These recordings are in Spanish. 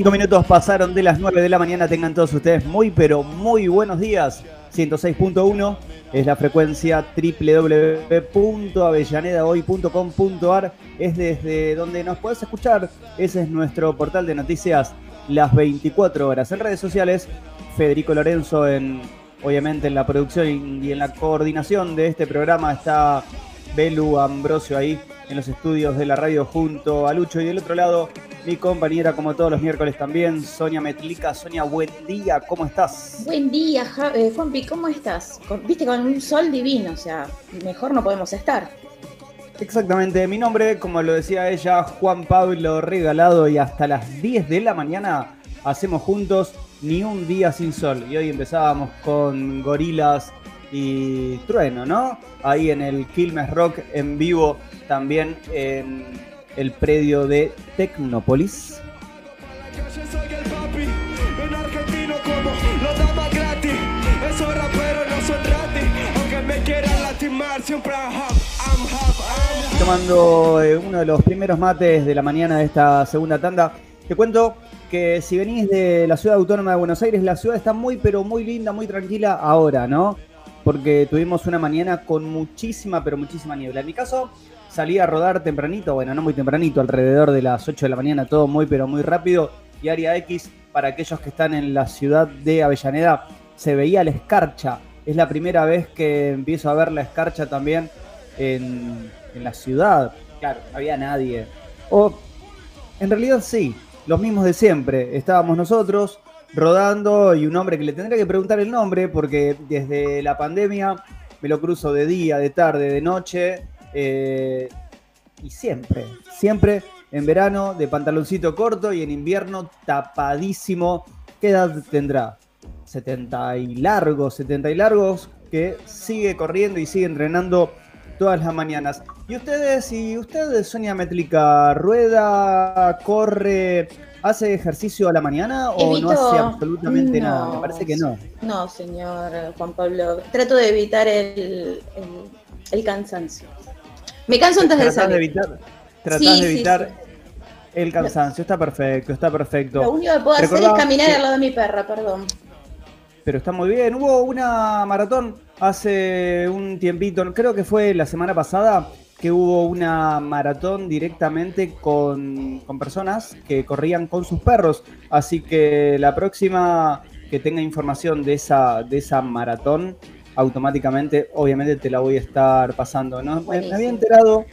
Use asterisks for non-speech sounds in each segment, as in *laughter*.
Cinco minutos pasaron de las 9 de la mañana. Tengan todos ustedes muy, pero muy buenos días. 106.1 es la frecuencia www.avellanedahoy.com.ar. Es desde donde nos puedes escuchar. Ese es nuestro portal de noticias las 24 horas. En redes sociales, Federico Lorenzo en, obviamente, en la producción y en la coordinación de este programa está Belu Ambrosio ahí en los estudios de la radio junto a Lucho y del otro lado mi compañera como todos los miércoles también, Sonia Metlica. Sonia, buen día, ¿cómo estás? Buen día, Ja- eh, Juanpi, ¿cómo estás? Con- Viste, con un sol divino, o sea, mejor no podemos estar. Exactamente, mi nombre, como lo decía ella, Juan Pablo Regalado y hasta las 10 de la mañana hacemos juntos Ni un día sin sol. Y hoy empezábamos con Gorilas y Trueno, ¿no? Ahí en el Quilmes Rock en vivo, también en el predio de Tecnópolis. tomando eh, uno de los primeros mates de la mañana de esta segunda tanda. Te cuento que si venís de la ciudad autónoma de Buenos Aires, la ciudad está muy, pero muy linda, muy tranquila ahora, ¿no? Porque tuvimos una mañana con muchísima, pero muchísima niebla. En mi caso, salí a rodar tempranito, bueno, no muy tempranito, alrededor de las 8 de la mañana, todo muy, pero muy rápido. Y área X, para aquellos que están en la ciudad de Avellaneda, se veía la escarcha. Es la primera vez que empiezo a ver la escarcha también en, en la ciudad. Claro, no había nadie. O en realidad sí, los mismos de siempre. Estábamos nosotros rodando y un hombre que le tendría que preguntar el nombre porque desde la pandemia me lo cruzo de día, de tarde, de noche. Eh, y siempre, siempre en verano de pantaloncito corto y en invierno tapadísimo. ¿Qué edad tendrá? 70 y largos, 70 y largos, que sigue corriendo y sigue entrenando todas las mañanas. ¿Y ustedes, y ustedes, Sonia Métrica, rueda, corre, hace ejercicio a la mañana o no hace absolutamente no. nada? Me parece que no. No, señor Juan Pablo. Trato de evitar el, el- el cansancio. Me canso antes de de salir. evitar, tratás Sí, de evitar sí. el cansancio. Está perfecto, está perfecto. Lo único que puedo hacer es caminar que- al lado de mi perra, perdón. Pero está muy bien. Hubo una maratón hace un tiempito, creo que fue la semana pasada, que hubo una maratón directamente con, con personas que corrían con sus perros. Así que la próxima que tenga información de esa, de esa maratón, automáticamente, obviamente te la voy a estar pasando. ¿no? Me, había enterado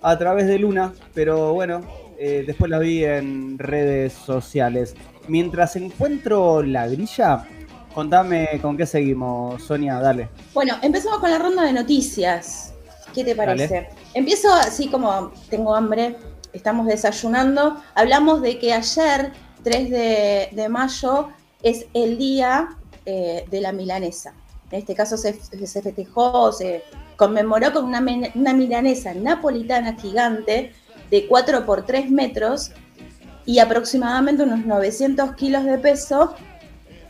a través de Luna, pero bueno, eh, después la vi en redes sociales. Mientras encuentro la grilla, contame con qué seguimos, Sonia, dale. Bueno, empezamos con la ronda de noticias. ¿Qué te parece? Dale. Empiezo así como tengo hambre, estamos desayunando. Hablamos de que ayer, 3 de, de mayo, es el día eh, de la milanesa. En este caso se, festejó, se conmemoró con una, una milanesa napolitana gigante de 4 por 3 metros y aproximadamente unos 900 kilos de peso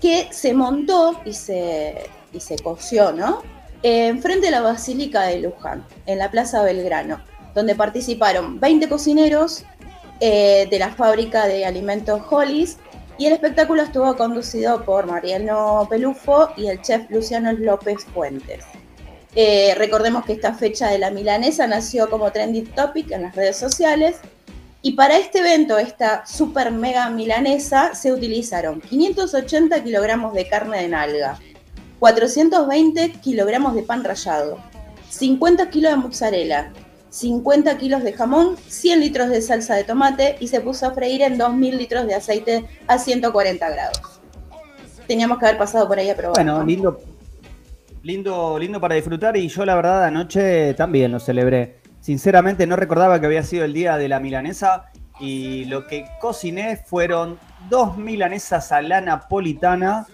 que se montó y se, y se coció, ¿no? En frente a la Basílica de Luján, en la Plaza Belgrano, donde participaron 20 cocineros eh, de la fábrica de alimentos Hollis y el espectáculo estuvo conducido por Mariano Pelufo y el chef Luciano López Fuentes. Eh, recordemos que esta fecha de la milanesa nació como trending topic en las redes sociales Y para este evento, esta super mega milanesa, se utilizaron 580 kilogramos de carne de nalga, 420 kilogramos de pan rallado, 50 kilos de mozzarella, 50 kilos de jamón, 100 litros de salsa de tomate y se puso a freír en 2000 litros de aceite a 140 grados. Teníamos que haber pasado por ahí a probar. Bueno, lindo, lindo, lindo para disfrutar y yo la verdad anoche también lo celebré. Sinceramente no recordaba que había sido el día de la milanesa y lo que cociné fueron dos milanesas a la napolitana,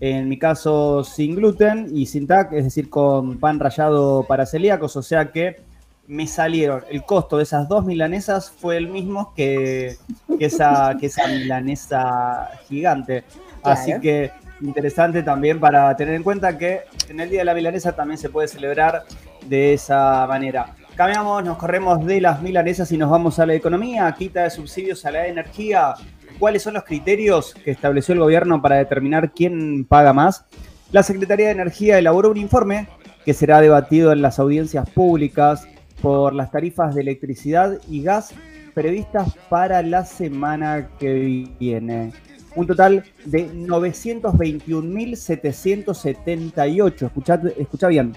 en mi caso sin gluten y sin tac, es decir, con pan rallado para celíacos, o sea que me salieron, el costo de esas dos milanesas fue el mismo que, esa, que esa milanesa gigante. Así que interesante también para tener en cuenta que en el Día de la Milanesa también se puede celebrar de esa manera. Cambiamos, nos corremos de las milanesas y nos vamos a la economía, quita de subsidios a la energía. ¿Cuáles son los criterios que estableció el gobierno para determinar quién paga más? La Secretaría de Energía elaboró un informe que será debatido en las audiencias públicas por las tarifas de electricidad y gas previstas para la semana que viene. Un total de 921.778, escucha, escucha bien,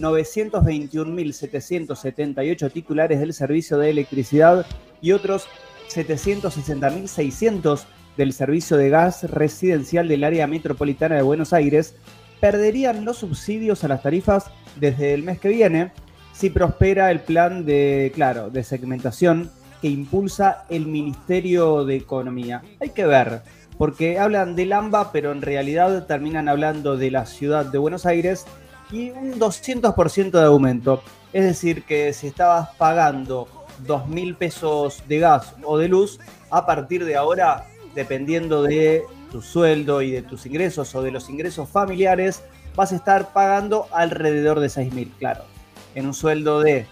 921.778 titulares del servicio de electricidad y otros 760.600 del servicio de gas residencial del área metropolitana de Buenos Aires perderían los subsidios a las tarifas desde el mes que viene si prospera el plan de, claro, de segmentación que impulsa el Ministerio de Economía. Hay que ver, porque hablan del AMBA, pero en realidad terminan hablando de la ciudad de Buenos Aires y un 200% de aumento. Es decir, que si estabas pagando 2 mil pesos de gas o de luz, a partir de ahora, dependiendo de tu sueldo y de tus ingresos o de los ingresos familiares, vas a estar pagando alrededor de 6 mil, claro. En un sueldo de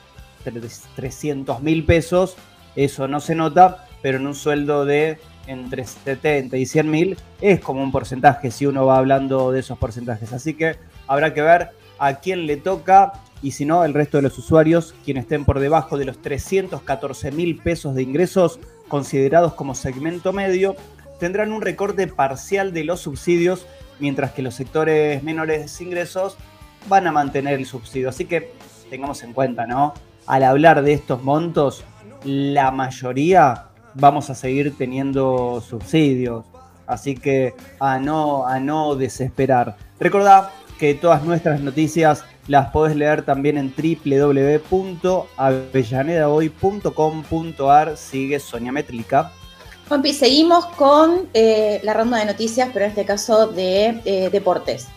300 mil pesos, eso no se nota, pero en un sueldo de entre 70 y 100 mil es como un porcentaje si uno va hablando de esos porcentajes. Así que habrá que ver a quién le toca y si no, el resto de los usuarios, quienes estén por debajo de los 314 mil pesos de ingresos considerados como segmento medio, tendrán un recorte parcial de los subsidios, mientras que los sectores menores de ingresos van a mantener el subsidio. Así que tengamos en cuenta, ¿no? Al hablar de estos montos, la mayoría vamos a seguir teniendo subsidios. Así que a no, a no desesperar. Recordad que todas nuestras noticias las podés leer también en www.avellanedahoy.com.ar. Sigue Sonia Métrica. Juanpi, seguimos con eh, la ronda de noticias, pero en este caso de eh, deportes.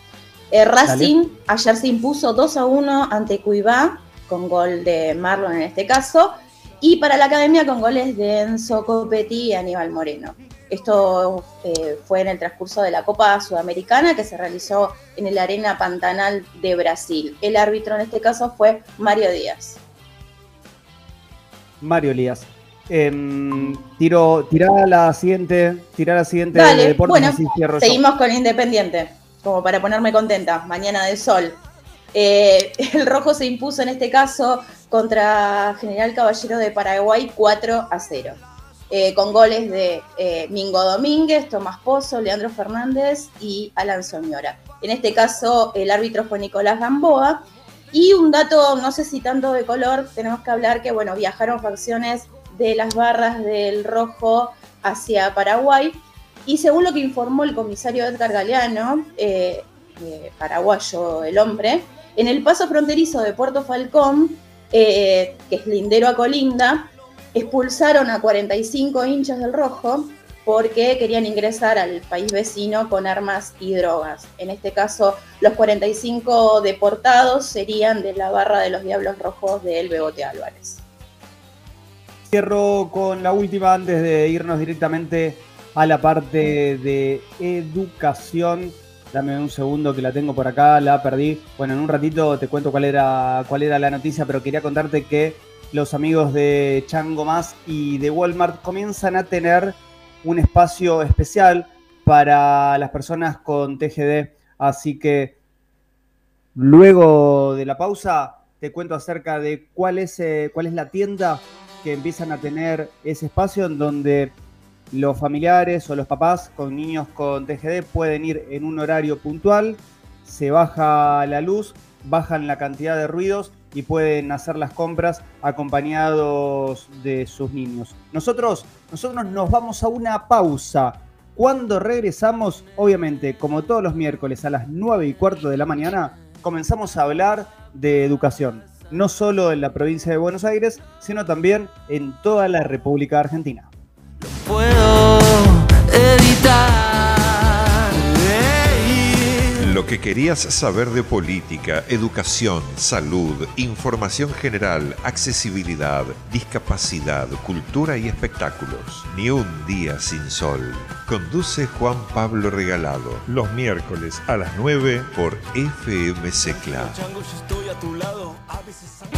Eh, Racing ayer se impuso 2 a 1 ante Cuibá, con gol de Marlon en este caso, y para la academia con goles de Enzo Copetti y Aníbal Moreno. Esto eh, fue en el transcurso de la Copa Sudamericana que se realizó en el Arena Pantanal de Brasil. El árbitro en este caso fue Mario Díaz. Mario Díaz. Eh, tiro, la siguiente, tira la siguiente Dale, bueno, seguimos con Independiente, como para ponerme contenta, mañana de sol. Eh, *laughs* el rojo se impuso en este caso contra General Caballero de Paraguay 4 a 0. Eh, con goles de eh, Mingo Domínguez, Tomás Pozo, Leandro Fernández y Alan Soñora. En este caso, el árbitro fue Nicolás Gamboa. Y un dato, no sé si tanto de color, tenemos que hablar que, bueno, viajaron facciones de las barras del rojo hacia Paraguay. Y según lo que informó el comisario Edgar Galeano, eh, paraguayo el hombre, en el paso fronterizo de Puerto Falcón, que es lindero a Colinda, expulsaron a 45 hinchas del Rojo porque querían ingresar al país vecino con armas y drogas. En este caso, los 45 deportados serían de la barra de los Diablos Rojos de El Bebote Álvarez. Cierro con la última antes de irnos directamente a la parte de educación. Dame un segundo que la tengo por acá, la perdí. Bueno, en un ratito te cuento cuál era, cuál era la noticia, pero quería contarte que los amigos de Chango Más y de Walmart comienzan a tener un espacio especial para las personas con TGD. Así que luego de la pausa te cuento acerca de cuál es, eh, cuál es la tienda que empiezan a tener ese espacio en donde los familiares o los papás con niños con TGD pueden ir en un horario puntual, se baja la luz, bajan la cantidad de ruidos y pueden hacer las compras acompañados de sus niños. Nosotros, nosotros nos vamos a una pausa. Cuando regresamos, obviamente, como todos los miércoles a las 9 y cuarto de la mañana, comenzamos a hablar de educación. No solo en la provincia de Buenos Aires, sino también en toda la República Argentina. Puedo evitar. Lo que querías saber de política, educación, salud, información general, accesibilidad, discapacidad, cultura y espectáculos. Ni un día sin sol. Conduce Juan Pablo Regalado. Los miércoles a las 9 por FM Secla.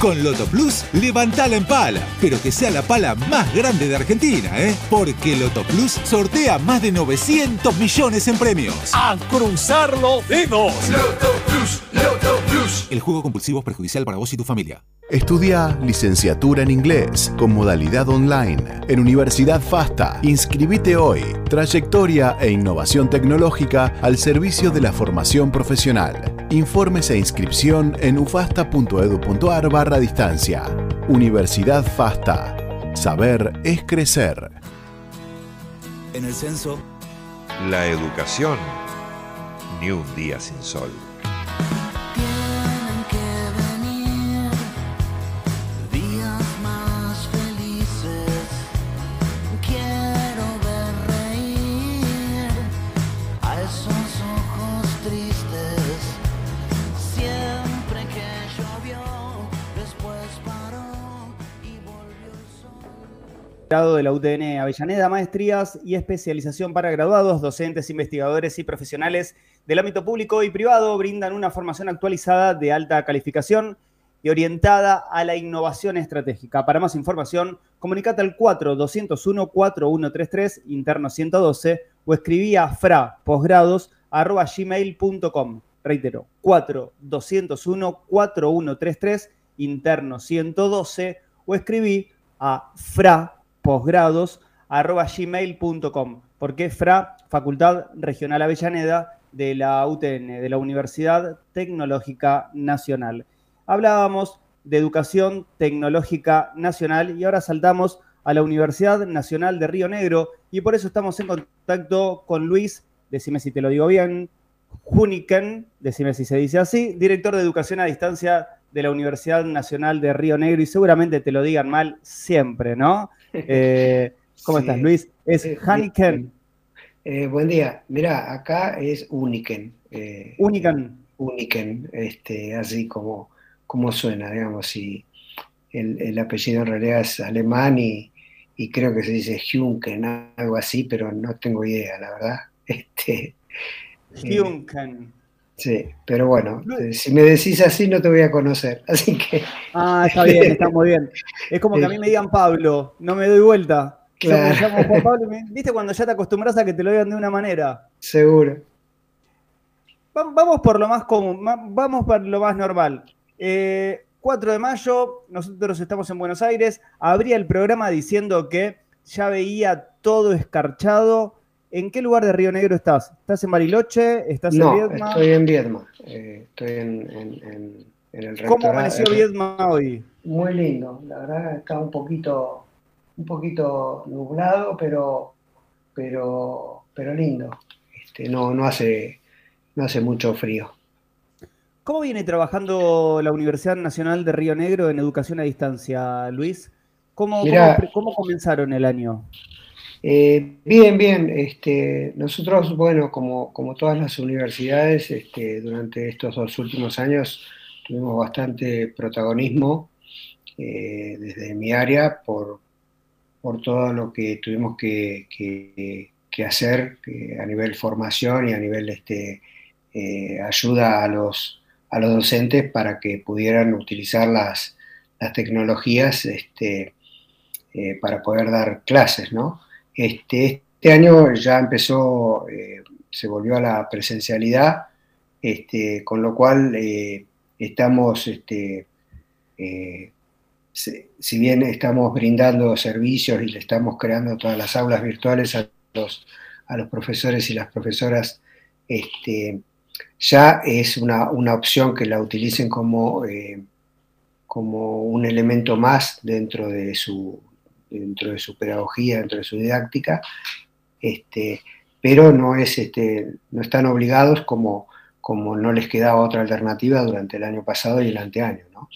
Con Loto Plus, levantala en pala, pero que sea la pala más grande de Argentina, ¿eh? Porque Loto Plus sortea más de 900 millones en premios. ¡A El juego compulsivo es perjudicial para vos y tu familia. Estudia licenciatura en inglés con modalidad online en Universidad FASTA. Inscribite hoy. Trayectoria e innovación tecnológica al servicio de la formación profesional. Informes e inscripción en ufasta.edu.ar barra distancia. Universidad FASTA. Saber es crecer. En el censo, La educación. Ni un día sin sol. Grado de la UTN Avellaneda, maestrías y especialización para graduados, docentes, investigadores y profesionales del ámbito público y privado brindan una formación actualizada de alta calificación y orientada a la innovación estratégica. Para más información, comunicate al 4201-4133, interno 112, o escribí a fraposgrados.gmail.com. Reitero, 4201-4133, interno 112, o escribí a fraposgrados.gmail.com. ¿Por qué FRA? Facultad Regional Avellaneda de la UTN, de la Universidad Tecnológica Nacional. Hablábamos de educación tecnológica nacional y ahora saltamos a la Universidad Nacional de Río Negro y por eso estamos en contacto con Luis, decime si te lo digo bien, Juniken, decime si se dice así, director de educación a distancia de la Universidad Nacional de Río Negro y seguramente te lo digan mal siempre, ¿no? Eh, ¿Cómo Sí. estás, Luis? Es Eh, Haniken, Eh, buen día. Mira, acá es Uniken. eh, Unican. Uniken, este, así como, como suena, digamos. Y el, el apellido en realidad es alemán y, y creo que se dice Junken, algo así, pero no tengo idea, la verdad. *laughs* Este, Hunken. Sí, pero bueno, eh, si me decís así no te voy a conocer. *laughs* Así que, Ah, está bien, está muy bien. Es como que a *laughs* mí me digan Pablo, no me doy vuelta. Yo me Claro. llamo Juan Pablo y me- *laughs* ¿Viste cuando ya te acostumbras a que te lo digan de una manera? seguro. Va- Vamos por lo más común, vamos por lo más normal. Eh, 4 de mayo, nosotros estamos en Buenos Aires, abría el programa diciendo que ya veía todo escarchado. ¿En qué lugar de Río Negro estás? ¿Estás en Bariloche? ¿Estás No, en Viedma? estoy en Viedma. eh, estoy en, en- en- en el ¿Cómo amaneció Viedma hoy? Muy lindo, la verdad está un poquito, un poquito nublado, pero, pero, pero lindo. Este, no, no hace, no hace mucho frío. ¿Cómo viene trabajando la Universidad Nacional de Río Negro en educación a distancia, Luis? ¿Cómo, Mirá. cómo- cómo comenzaron el año? Eh, bien, bien. Este, nosotros, bueno, como, como todas las universidades, este, durante estos dos últimos años tuvimos bastante protagonismo eh, desde mi área por, por todo lo que tuvimos que, hacer a nivel formación y a nivel este, eh, ayuda a los, a los docentes para que pudieran utilizar las, las tecnologías este, para poder dar clases, ¿no? Este, este año ya empezó, eh, se volvió a la presencialidad, este, con lo cual eh, estamos este, eh, si, bien estamos brindando servicios y le estamos creando todas las aulas virtuales a los, a los profesores y las profesoras, este, ya es una, una opción que la utilicen como, como un elemento más dentro de su, dentro de su pedagogía, dentro de su didáctica, este, pero no, es, este, no están obligados como, como no les quedaba otra alternativa durante el año pasado y el anteaño. ¿no?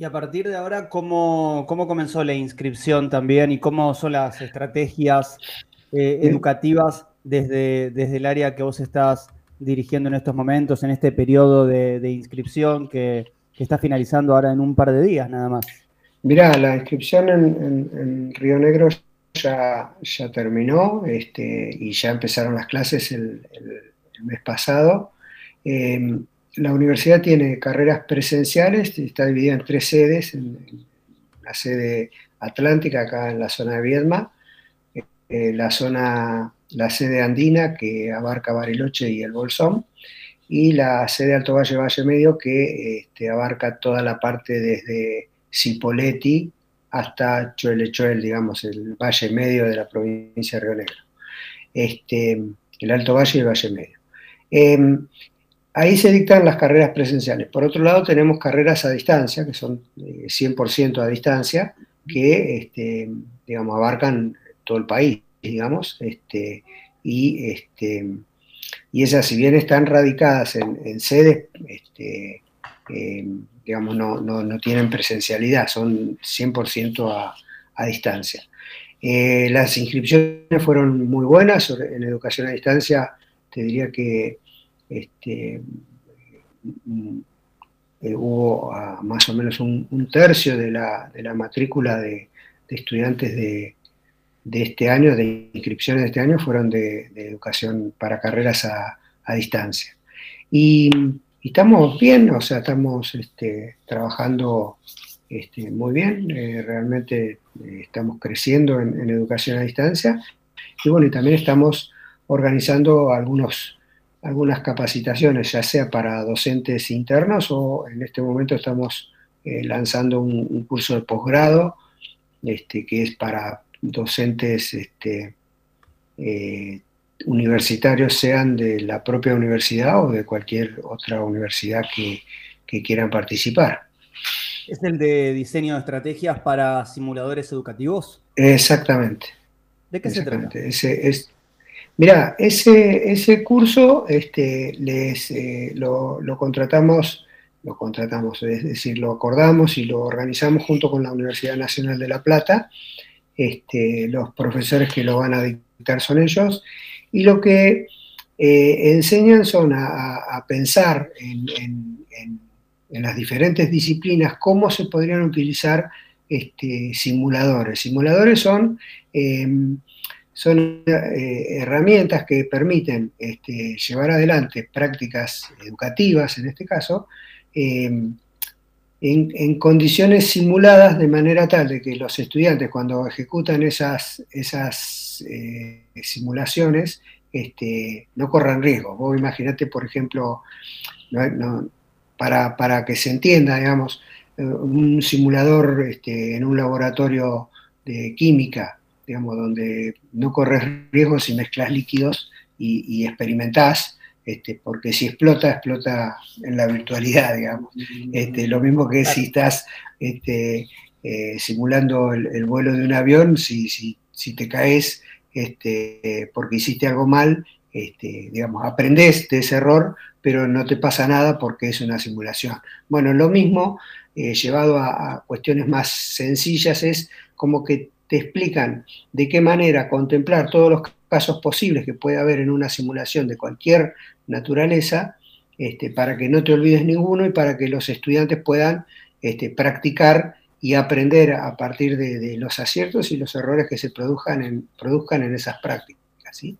Y a partir de ahora, ¿cómo, cómo comenzó la inscripción también y cómo son las estrategias eh, educativas desde, desde el área que vos estás dirigiendo en estos momentos, en este periodo de, de inscripción que, que, está finalizando ahora en un par de días nada más? Mirá, la inscripción en, Río Negro ya, ya terminó este, y ya empezaron las clases el, mes pasado. Eh, la universidad tiene carreras presenciales, está dividida en tres sedes, la sede atlántica acá en la zona de Viedma, eh, la zona, la sede andina que abarca Bariloche y el Bolsón, y la sede Alto Valle Valle Medio que este, abarca toda la parte desde Cipolletti hasta Choelechoel, digamos, el valle medio de la provincia de Río Negro. Este, el Alto Valle y el Valle Medio. Eh, ahí se dictan las carreras presenciales. Por otro lado, tenemos carreras a distancia, que son eh, 100% a distancia, que, este, digamos, abarcan todo el país, digamos, este, y, este, y esas, si bien están radicadas en, sedes, este, eh, digamos, no, no, no, tienen presencialidad, son 100% a, a, distancia. Eh, las inscripciones fueron muy buenas en educación a distancia, te diría que este, eh, hubo a, más o menos un, tercio de la, de la matrícula de, de estudiantes de, de este año, de inscripciones de este año, fueron de, de educación para carreras a, a distancia. Y, y, estamos bien, o sea, estamos este, trabajando este, muy bien, eh, realmente eh, estamos creciendo en, educación a distancia. Y bueno, y también estamos organizando algunos, algunas capacitaciones, ya sea para docentes internos o en este momento estamos eh, lanzando un, un, curso de posgrado este, que es para docentes este, universitarios, sean de la propia universidad o de cualquier otra universidad que, que, quieran participar. ¿Es el de diseño de estrategias para simuladores educativos? Exactamente. ¿De qué Exactamente. se trata? Ese, es, mira, ese, ese curso este, les, eh, lo, lo contratamos lo contratamos, es decir, lo acordamos y lo organizamos junto con la Universidad Nacional de La Plata, este, los profesores que lo van a dictar son ellos, y lo que eh, enseñan son a, pensar en, las diferentes disciplinas cómo se podrían utilizar este, simuladores. Simuladores son, eh, son eh, herramientas que permiten este, llevar adelante prácticas educativas, en este caso, en, condiciones simuladas de manera tal de que los estudiantes cuando ejecutan esas, esas eh, simulaciones este, no corran riesgo. Vos imaginate, por ejemplo, para, para, que se entienda, digamos, eh, un simulador este, en un laboratorio de química, digamos, donde no corres riesgo si mezclas líquidos y, y experimentás, este, porque si explota, explota en la virtualidad, digamos. Este, lo mismo que si estás este, eh, simulando el, el, vuelo de un avión, si, si, si te caes este, porque hiciste algo mal, este, digamos, aprendes de ese error, pero no te pasa nada porque es una simulación. Bueno, lo mismo, eh, llevado a, a cuestiones más sencillas, es como que te explican de qué manera contemplar todos los casos posibles que puede haber en una simulación de cualquier naturaleza, este, para que no te olvides ninguno y para que los estudiantes puedan este, practicar y aprender a partir de, de, los aciertos y los errores que se produzcan en, produzcan en esas prácticas. ¿sí?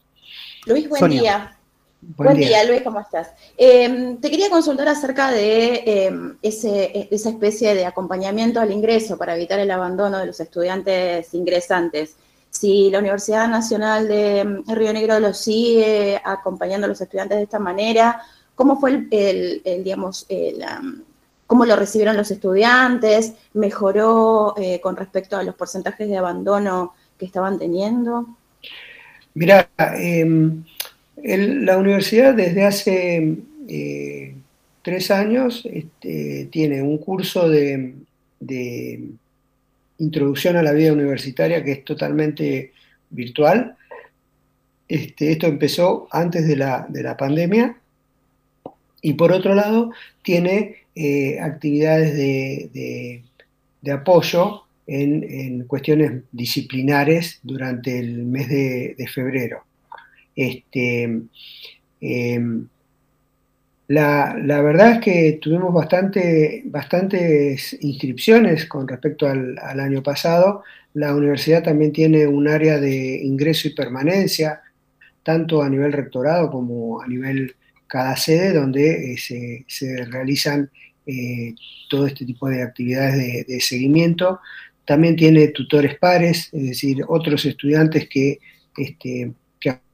Luis, buen Sonia. día. Buen, Buen día. día. Luis, ¿cómo estás? Eh, te quería consultar acerca de eh, ese, esa especie de acompañamiento al ingreso para evitar el abandono de los estudiantes ingresantes. Si la Universidad Nacional de Río Negro lo sigue acompañando a los estudiantes de esta manera, ¿cómo fue el, digamos, cómo lo recibieron los estudiantes, mejoró eh, con respecto a los porcentajes de abandono que estaban teniendo. Mira, em, la universidad desde hace eh, tres años este, tiene un curso de, introducción a la vida universitaria que es totalmente virtual. Este, esto empezó antes de la, pandemia y por otro lado tiene eh, actividades de, apoyo en, cuestiones disciplinares durante el mes de, febrero. Este, em, la, verdad es que tuvimos bastante, bastantes inscripciones con respecto al, año pasado. La universidad también tiene un área de ingreso y permanencia, tanto a nivel rectorado como a nivel cada sede, donde eh, se, realizan eh, todo este tipo de actividades de, seguimiento. También tiene tutores pares, es decir, otros estudiantes que este,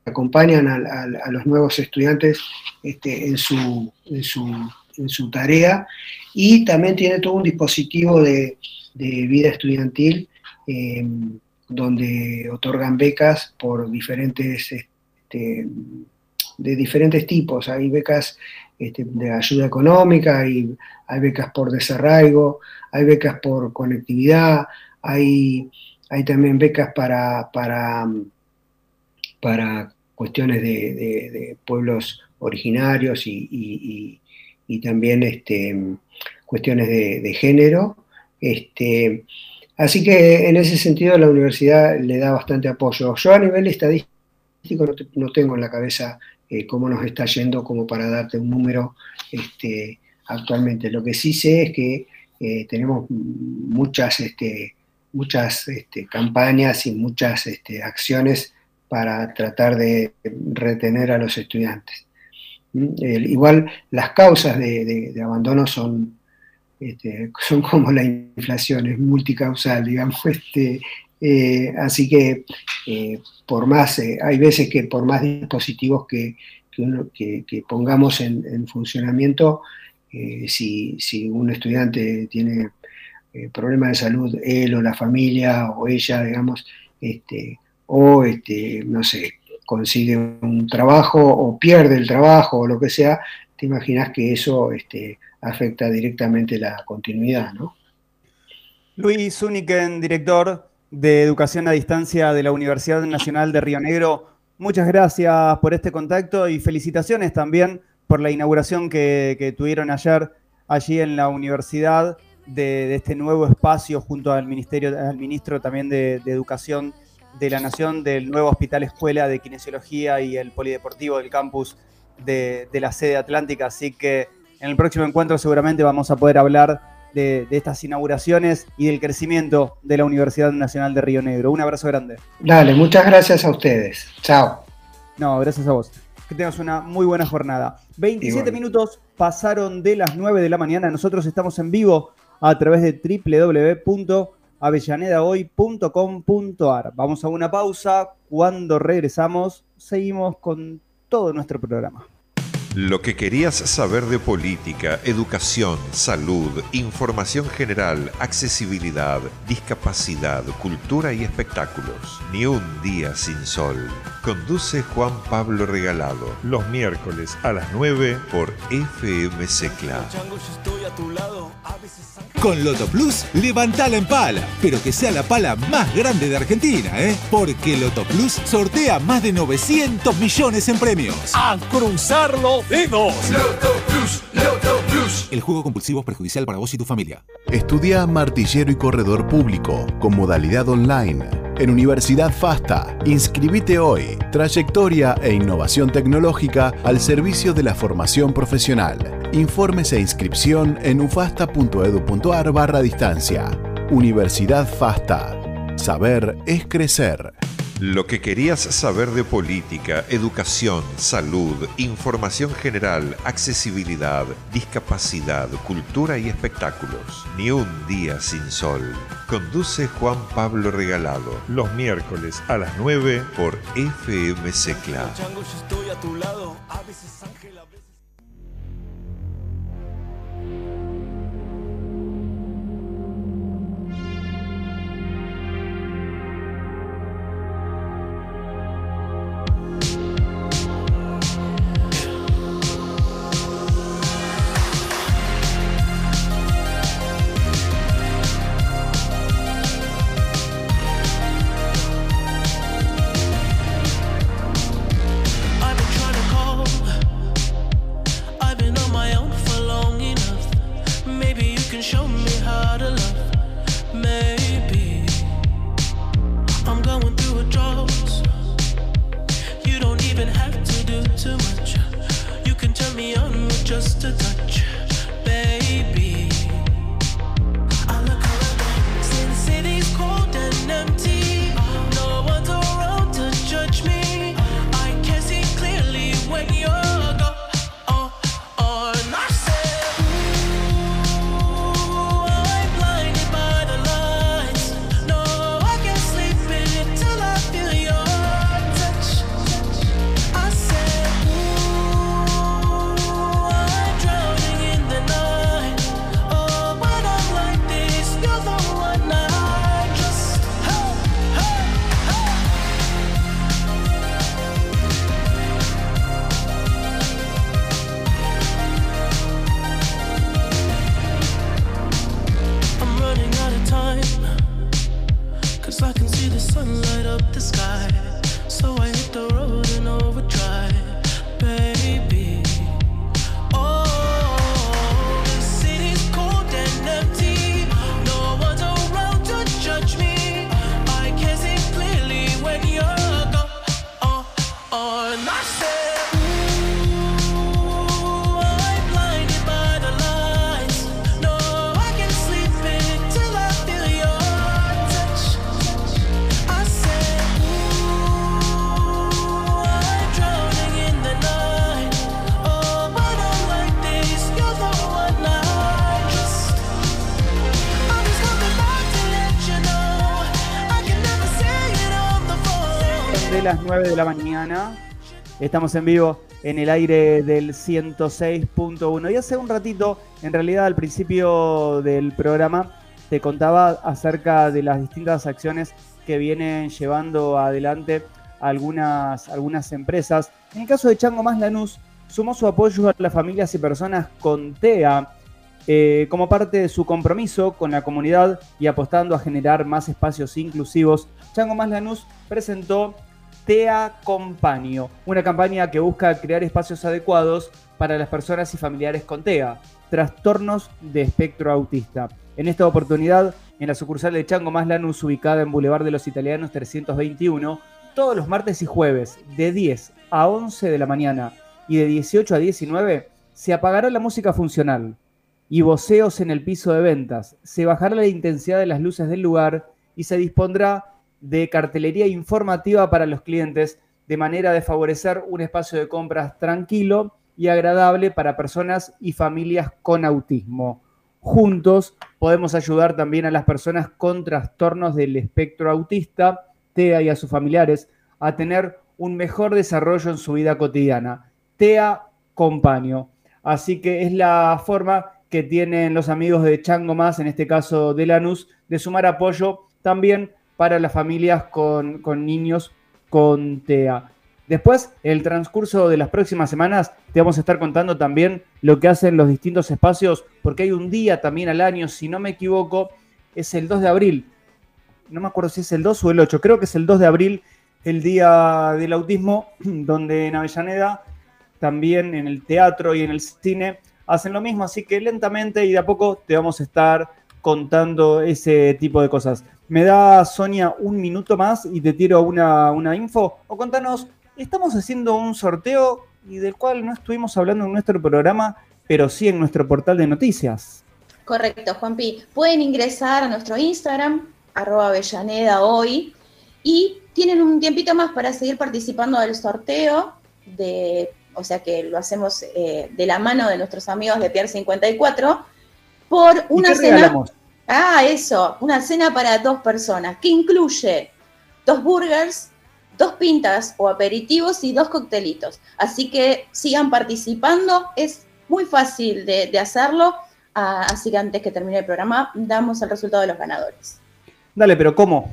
acompañan a, los nuevos estudiantes este, en, su, en, su, tarea y también tiene todo un dispositivo de, vida estudiantil em, donde otorgan becas por diferentes, este, de diferentes tipos. Hay becas este, de ayuda económica, hay, hay becas por desarraigo, hay becas por conectividad, hay, hay también becas para, para, para cuestiones de, pueblos originarios y, también este, cuestiones de, género. Este, así que en ese sentido la universidad le da bastante apoyo. Yo a nivel estadístico no, tengo en la cabeza eh, cómo nos está yendo como para darte un número este, actualmente. Lo que sí sé es que eh, tenemos muchas, este, muchas este, campañas y muchas este, acciones para tratar de retener a los estudiantes. ¿Mm? igual las causas de, abandono son, este, son como la inflación, es multicausal, digamos. *laughs* Este, eh, así que eh, por más, eh, hay veces que por más dispositivos que, que, pongamos en, funcionamiento, si, si, un estudiante tiene problemas de salud, él o la familia o ella, digamos, este, o, este, no sé, consigue un trabajo o pierde el trabajo o lo que sea, te imaginas que eso este, afecta directamente la continuidad, ¿no? Luis Zuniken, director de Educación a Distancia de la Universidad Nacional de Río Negro, muchas gracias por este contacto y felicitaciones también por la inauguración que, tuvieron ayer allí en la universidad de, este nuevo espacio junto al ministerio, al ministro también de Educación de la Nación del nuevo Hospital Escuela de Kinesiología y el Polideportivo del campus de, la sede atlántica. Así que en el próximo encuentro seguramente vamos a poder hablar de, estas inauguraciones y del crecimiento de la Universidad Nacional de Río Negro. Un abrazo grande. Dale, muchas gracias a ustedes. Chao. No, gracias a vos. Que tengas una muy buena jornada. 27 minutos pasaron de las 9 de la mañana. Nosotros estamos en vivo a través de www avellanedahoy.com.ar. Vamos a una pausa. Cuando regresamos, seguimos con todo nuestro programa. Lo que querías saber de política, educación, salud, información general, accesibilidad, discapacidad, cultura y espectáculos. Ni un día sin sol. Conduce Juan Pablo Regalado. Los miércoles a las 9 por FM Secla. Con Loto Plus, levantala en pala, pero que sea la pala más grande de Argentina, ¿eh? Porque Loto Plus sortea más de 900 millones en premios. ¡A cruzar los dedos! Loto Plus, Loto Plus. El juego compulsivo es perjudicial para vos y tu familia. Estudia martillero y corredor público con modalidad online en Universidad FASTA. Inscribite hoy. Trayectoria e innovación tecnológica al servicio de la formación profesional. Informes e inscripción en ufasta.edu.ar barra distancia. Universidad FASTA. Saber es crecer. Lo que querías saber de política, educación, salud, información general, accesibilidad, discapacidad, cultura y espectáculos. Ni un día sin sol. Conduce Juan Pablo Regalado. Los miércoles a las 9 por FM Secla. 9 de la mañana. Estamos en vivo en el aire del 106.1. Y hace un ratito, en realidad al principio del programa, te contaba acerca de las distintas acciones que vienen llevando adelante algunas, algunas empresas. En el caso de Chango Más Lanús, sumó su apoyo a las familias y personas con TEA eh, como parte de su compromiso con la comunidad y apostando a generar más espacios inclusivos. Chango Más Lanús presentó Te Acompaño, una campaña que busca crear espacios adecuados para las personas y familiares con TEA, trastornos de espectro autista. En esta oportunidad, en la sucursal de Chango Más Lanús, ubicada en Boulevard de los Italianos 321, todos los martes y jueves, de 10 a 11 de la mañana y de 18 a 19, se apagará la música funcional y voceos en el piso de ventas. Se bajará la intensidad de las luces del lugar y se dispondrá de cartelería informativa para los clientes de manera de favorecer un espacio de compras tranquilo y agradable para personas y familias con autismo. Juntos podemos ayudar también a las personas con trastornos del espectro autista, TEA y a sus familiares a tener un mejor desarrollo en su vida cotidiana. TEA Compaño. Así que es la forma que tienen los amigos de Chango Más, en este caso de Lanús, de sumar apoyo también para las familias con, niños con TEA. Después, en el transcurso de las próximas semanas, te vamos a estar contando también lo que hacen los distintos espacios, porque hay un día también al año, si no me equivoco, es el 2 de abril. No me acuerdo si es el 2 o el 8, creo que es el 2 de abril, el Día del Autismo, *clears throat* donde en Avellaneda, también en el teatro y en el cine, hacen lo mismo, así que lentamente y de a poco te vamos a estar contando ese tipo de cosas. ¿Me da, Sonia, un minuto más y te tiro una, una info? O contanos, estamos haciendo un sorteo y del cual no estuvimos hablando en nuestro programa, pero sí en nuestro portal de noticias. Correcto, Juanpi. Pueden ingresar a nuestro Instagram, arroba Avellaneda hoy, y tienen un tiempito más para seguir participando del sorteo, de, o sea que lo hacemos eh, de la mano de nuestros amigos de Pier 54, por una qué cena. regalamos? Ah, eso, una cena para dos personas, que incluye dos burgers, dos pintas o aperitivos y dos coctelitos. Así que sigan participando, es muy fácil de, de hacerlo. Ah, así que antes que termine el programa, damos el resultado de los ganadores. Dale, pero ¿cómo?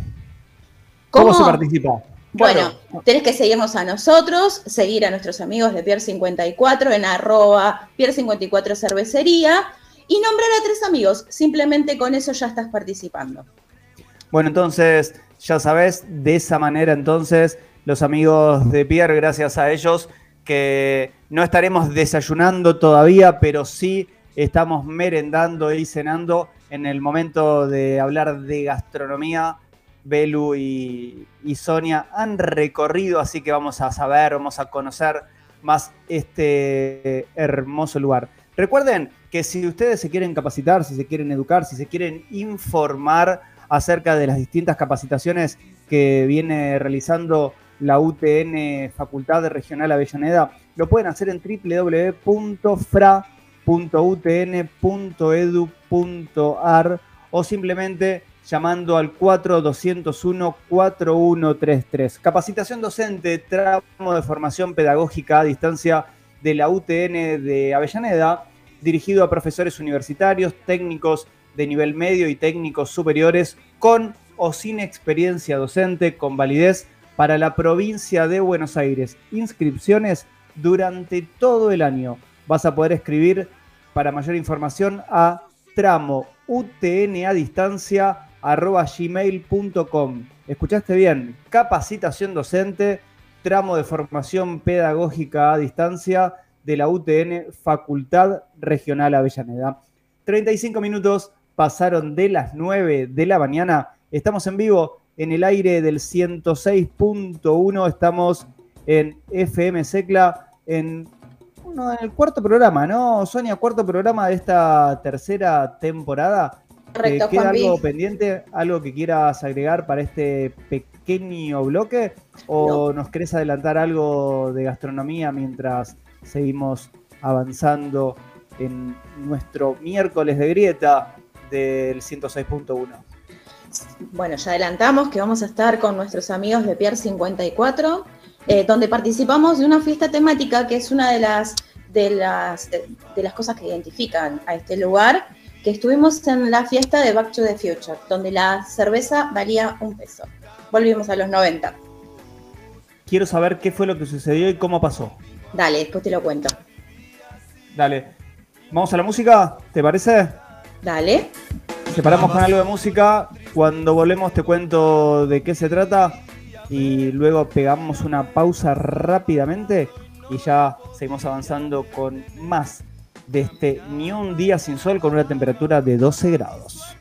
¿Cómo, se participa? Bueno, tenés que seguirnos a nosotros, seguir a nuestros amigos de Pier 54 en arroba Pier 54 Cervecería y nombrar a tres amigos. Simplemente con eso ya estás participando. Bueno, entonces, ya sabes, de esa manera entonces, los amigos de Pierre, gracias a ellos, que no estaremos desayunando todavía, pero sí estamos merendando y cenando en el momento de hablar de gastronomía. Belu y, y Sonia han recorrido, así que vamos a saber, vamos a conocer más este hermoso lugar. Recuerden que si ustedes se quieren capacitar, si se quieren educar, si se quieren informar acerca de las distintas capacitaciones que viene realizando la UTN Facultad Regional Avellaneda, lo pueden hacer en www.fra.utn.edu.ar o simplemente llamando al 4201-4133. Capacitación docente, tramo de formación pedagógica a distancia de la UTN de Avellaneda, dirigido a profesores universitarios, técnicos de nivel medio y técnicos superiores con o sin experiencia docente, con validez para la provincia de Buenos Aires. Inscripciones durante todo el año. Vas a poder escribir para mayor información a tramo utn a distancia arroba gmail.com. ¿Escuchaste bien? Capacitación docente, tramo de formación pedagógica a distancia de la UTN Facultad Regional Avellaneda. 35 minutos pasaron de las 9 de la mañana. Estamos en vivo en el aire del 106.1. Estamos en FM Secla en, uno, en el cuarto programa, ¿no? Sonia, cuarto programa de esta tercera temporada. Correcto, Eh, ¿Queda algo pendiente? ¿Algo que quieras agregar para este pequeño bloque? ¿O nos querés adelantar algo de gastronomía mientras seguimos avanzando en nuestro miércoles de grieta del 106.1? Bueno, ya adelantamos que vamos a estar con nuestros amigos de Pier 54, eh, donde participamos de una fiesta temática que es una de las, de, las, de las cosas que identifican a este lugar, que estuvimos en la fiesta de Back to the Future, donde la cerveza valía un peso. Volvimos a los 90. Quiero saber qué fue lo que sucedió y cómo pasó. Dale, después te lo cuento. Dale. ¿Vamos a la música? ¿Te parece? Dale. Separamos con algo de música. Cuando volvemos te cuento de qué se trata. Y luego pegamos una pausa rápidamente. Y ya seguimos avanzando con más de este Ni un día sin sol con una temperatura de 12 grados.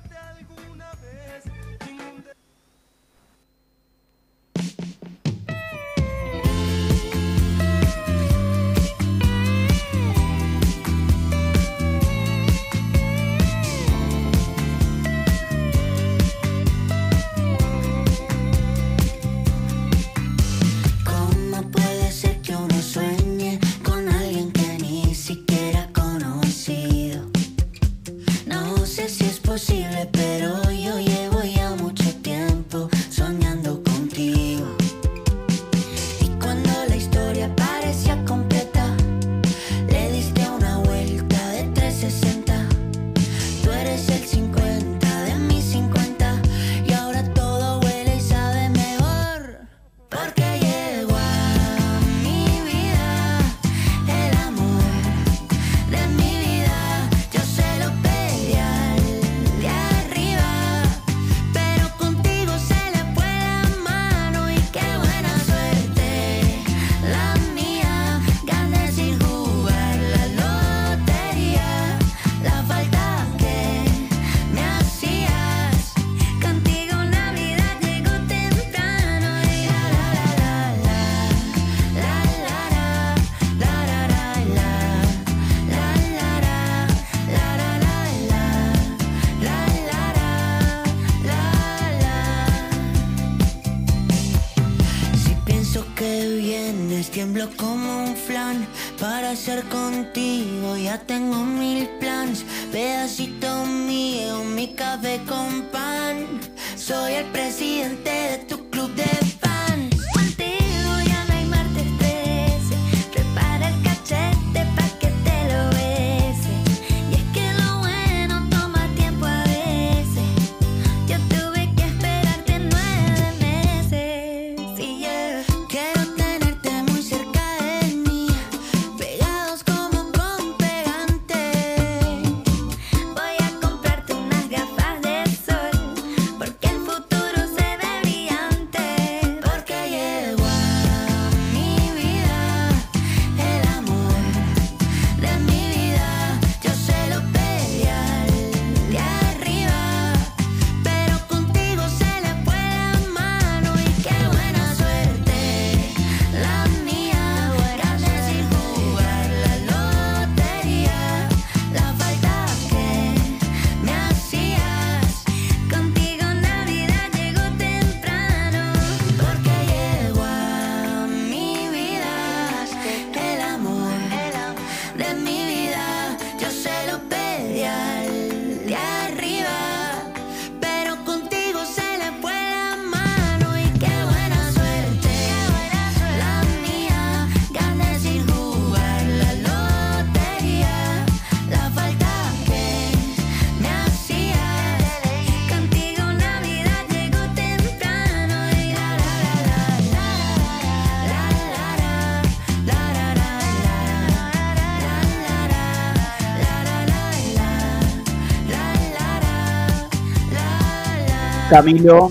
Camilo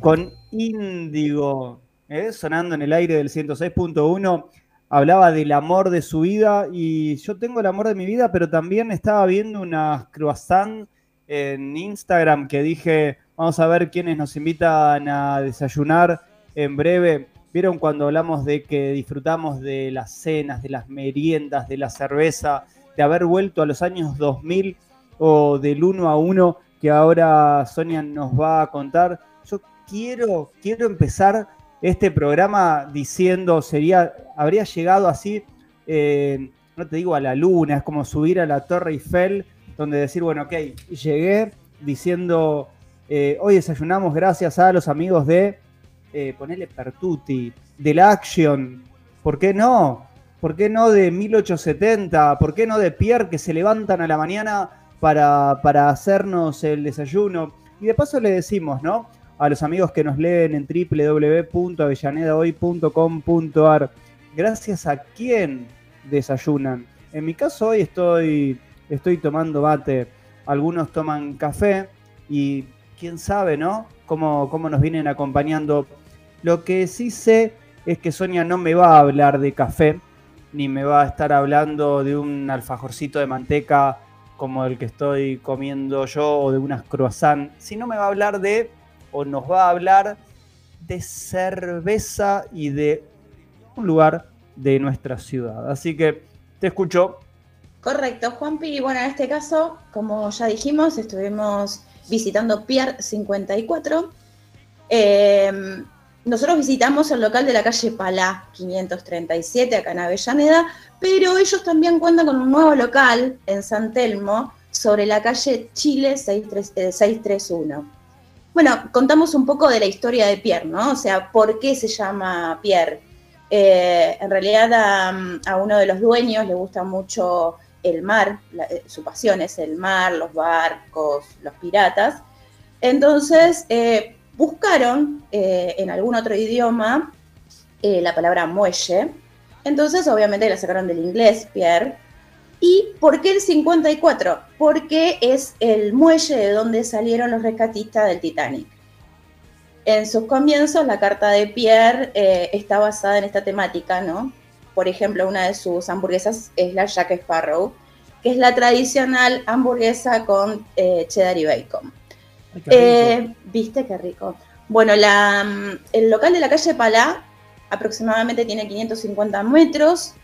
con Índigo, ¿eh? sonando en el aire del 106.1. Hablaba del amor de su vida y yo tengo el amor de mi vida, pero también estaba viendo unas croissant en Instagram que dije, vamos a ver quiénes nos invitan a desayunar en breve. ¿Vieron cuando hablamos de que disfrutamos de las cenas, de las meriendas, de la cerveza, de haber vuelto a los años 2000 o del uno a uno que ahora Sonia nos va a contar? Yo quiero, quiero empezar este programa diciendo, sería, habría llegado así, eh, no te digo a la luna, es como subir a la Torre Eiffel, donde decir, bueno, ok, llegué diciendo, eh, hoy desayunamos gracias a los amigos de, eh, ponele Pertuti, de la Action, ¿por qué no? ¿Por qué no de 1870? ¿Por qué no de Pierre que se levantan a la mañana para, para hacernos el desayuno? Y de paso le decimos, ¿no? A los amigos que nos leen en www.avellanedahoy.com.ar, gracias a quién desayunan. En mi caso hoy estoy, estoy tomando mate, algunos toman café y quién sabe, ¿no? Cómo, cómo nos vienen acompañando. Lo que sí sé es que Sonia no me va a hablar de café, ni me va a estar hablando de un alfajorcito de manteca como el que estoy comiendo yo o de unas croissant, sino me va a hablar de, o nos va a hablar de cerveza y de un lugar de nuestra ciudad. Así que te escucho. Correcto, Juanpi. Bueno, en este caso, como ya dijimos, estuvimos visitando Pier 54. Eh, nosotros visitamos el local de la calle Palá 537, acá en Avellaneda, pero ellos también cuentan con un nuevo local en San Telmo, sobre la calle Chile 63 eh, 631. Bueno, contamos un poco de la historia de Pierre, ¿no? O sea, ¿por qué se llama Pierre? Eh, en realidad a, uno de los dueños le gusta mucho el mar, eh, su pasión es el mar, los barcos, los piratas. Entonces buscaron eh, en algún otro idioma eh, la palabra muelle. Entonces obviamente la sacaron del inglés, Pierre. ¿Y por qué el 54? Porque es el muelle de donde salieron los rescatistas del Titanic. En sus comienzos, la carta de Pierre eh, está basada en esta temática, ¿no? Por ejemplo, una de sus hamburguesas es la Jack Sparrow, que es la tradicional hamburguesa con eh, cheddar y bacon. Eh, ¿Viste qué rico? Bueno, la, mm, el local de la calle Palá aproximadamente tiene 550 metros,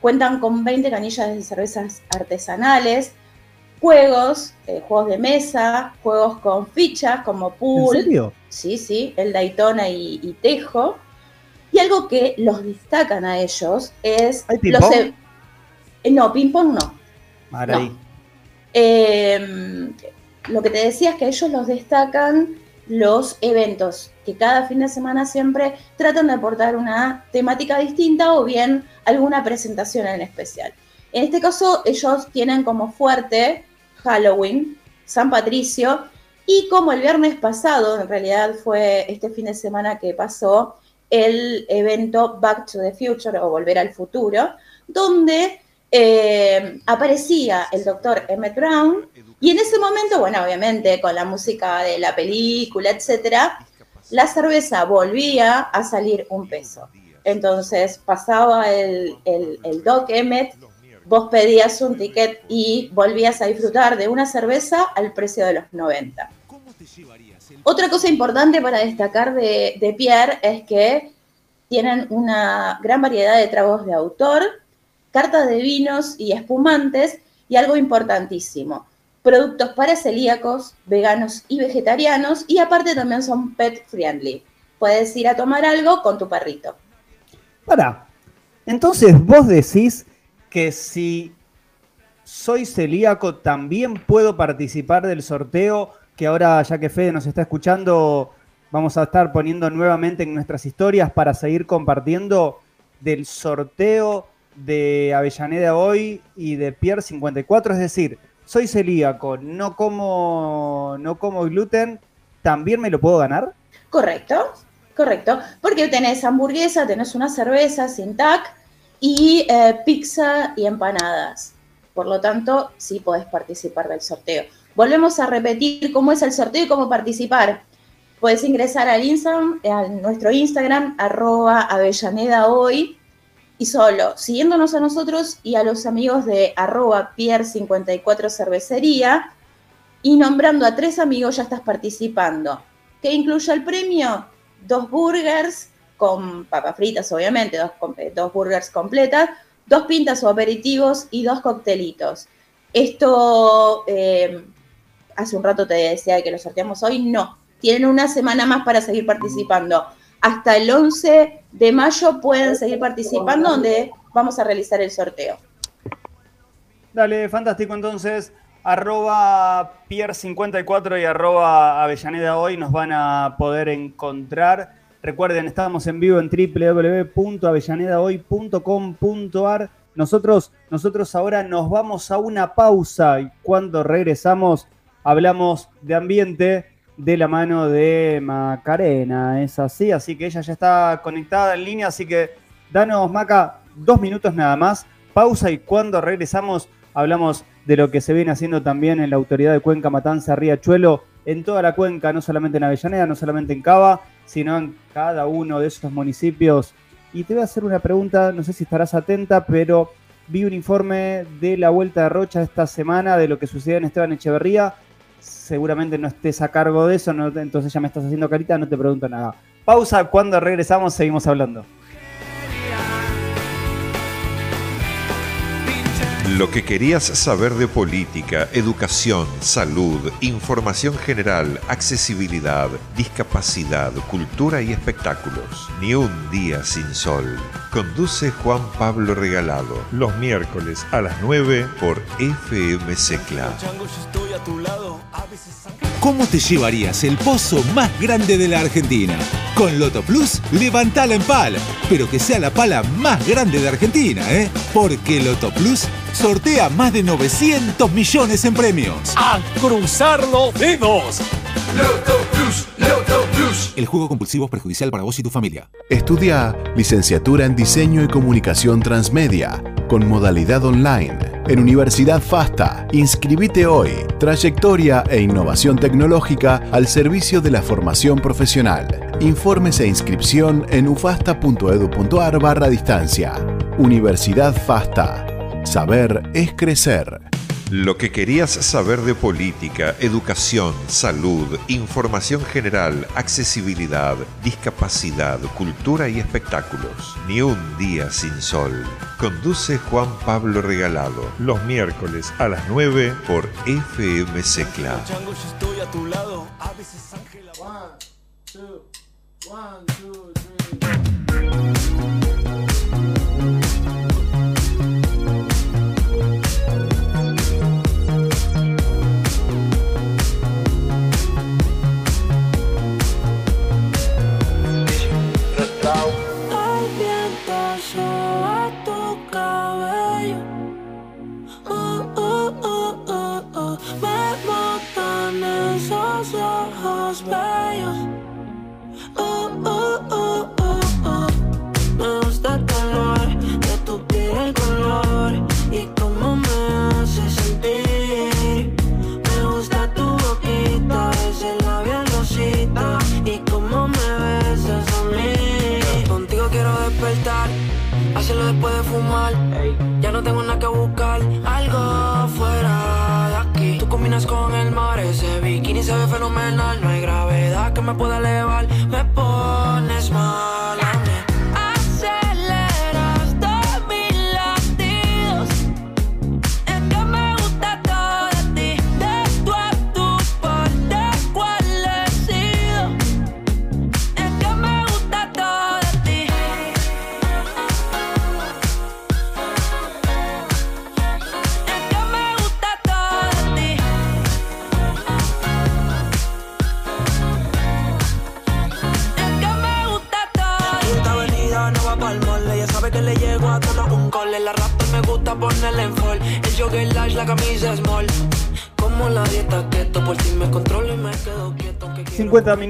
cuentan con 20 canillas de cervezas artesanales, juegos, eh, juegos de mesa, juegos con fichas como pool, ¿En serio? Sí, sí, el Daytona y, y Tejo. Y algo que los destacan a ellos es ¿Hay los ping-pong? e- eh, no, ping pong no. Maraví. Eh, lo que te decía es que ellos los destacan los eventos, que cada fin de semana siempre tratan de aportar una temática distinta o bien alguna presentación en especial. En este caso, ellos tienen como fuerte Halloween, San Patricio, y como el viernes pasado, en realidad fue este fin de semana que pasó, el evento Back to the Future o Volver al Futuro, donde eh, aparecía el doctor Emmett Brown y en ese momento, bueno, obviamente con la música de la película, etcétera, la cerveza volvía a salir un peso. Entonces pasaba el, el, el Doc Emmett, vos pedías un ticket y volvías a disfrutar de una cerveza al precio de los 90. Otra cosa importante para destacar de, de Pierre es que tienen una gran variedad de tragos de autor, cartas de vinos y espumantes y algo importantísimo, productos para celíacos, veganos y vegetarianos y aparte también son pet friendly. Puedes ir a tomar algo con tu perrito. Para. Entonces vos decís que si soy celíaco también puedo participar del sorteo que ahora ya que Fede nos está escuchando vamos a estar poniendo nuevamente en nuestras historias para seguir compartiendo del sorteo de Avellaneda hoy y de Pierre 54, es decir, soy celíaco, no como no como gluten, también me lo puedo ganar? Correcto, correcto. Porque tenés hamburguesa, tenés una cerveza sin tac y eh, pizza y empanadas. Por lo tanto, sí podés participar del sorteo. Volvemos a repetir cómo es el sorteo y cómo participar. puedes ingresar al Instagram, a nuestro Instagram, arroba Avellaneda Hoy, y solo siguiéndonos a nosotros y a los amigos de arroba Pier54 Cervecería, y nombrando a tres amigos ya estás participando. ¿Qué incluye el premio? Dos burgers con papas fritas, obviamente, dos, dos burgers completas, dos pintas o aperitivos y dos coctelitos. Esto, eh, hace un rato te decía que lo sorteamos hoy, no. Tienen una semana más para seguir participando. Hasta el 11 de mayo pueden seguir participando, donde vamos a realizar el sorteo. Dale, fantástico. Entonces, arroba Pier54 y arroba Avellaneda hoy nos van a poder encontrar. Recuerden, estamos en vivo en www.avellanedahoy.com.ar. Nosotros, nosotros ahora nos vamos a una pausa y cuando regresamos hablamos de ambiente de la mano de Macarena. Es así, así que ella ya está conectada en línea, así que danos, Maca, dos minutos nada más. Pausa y cuando regresamos hablamos de lo que se viene haciendo también en la autoridad de Cuenca Matanza Riachuelo, en toda la cuenca, no solamente en Avellaneda, no solamente en Cava, sino en cada uno de esos municipios. Y te voy a hacer una pregunta, no sé si estarás atenta, pero vi un informe de la Vuelta de Rocha esta semana de lo que sucedió en Esteban Echeverría. Seguramente no estés a cargo de eso, no- entonces ya me estás haciendo carita, no te pregunto nada. Pausa, cuando regresamos seguimos hablando. Lo que querías saber de política, educación, salud, información general, accesibilidad, discapacidad, cultura y espectáculos. Ni un día sin sol. Conduce Juan Pablo Regalado. Los miércoles a las 9 por FM Secla. ¿Cómo te llevarías el pozo más grande de la Argentina? Con Loto Plus, levantala en pala, pero que sea la pala más grande de Argentina, ¿eh? Porque Loto Plus sortea más de 900 millones en premios. ¡A cruzar los dedos! El juego compulsivo es perjudicial para vos y tu familia. Estudia licenciatura en Diseño y Comunicación Transmedia con modalidad online en Universidad FASTA. Inscribite hoy. Trayectoria e innovación tecnológica al servicio de la formación profesional. Informes e inscripción en ufasta.edu.ar barra distancia. Universidad FASTA. Saber es crecer. Lo que querías saber de política, educación, salud, información general, accesibilidad, discapacidad, cultura y espectáculos. Ni un día sin sol. Conduce Juan Pablo Regalado. Los miércoles a las 9 por FM Secla. Chango, yo estoy a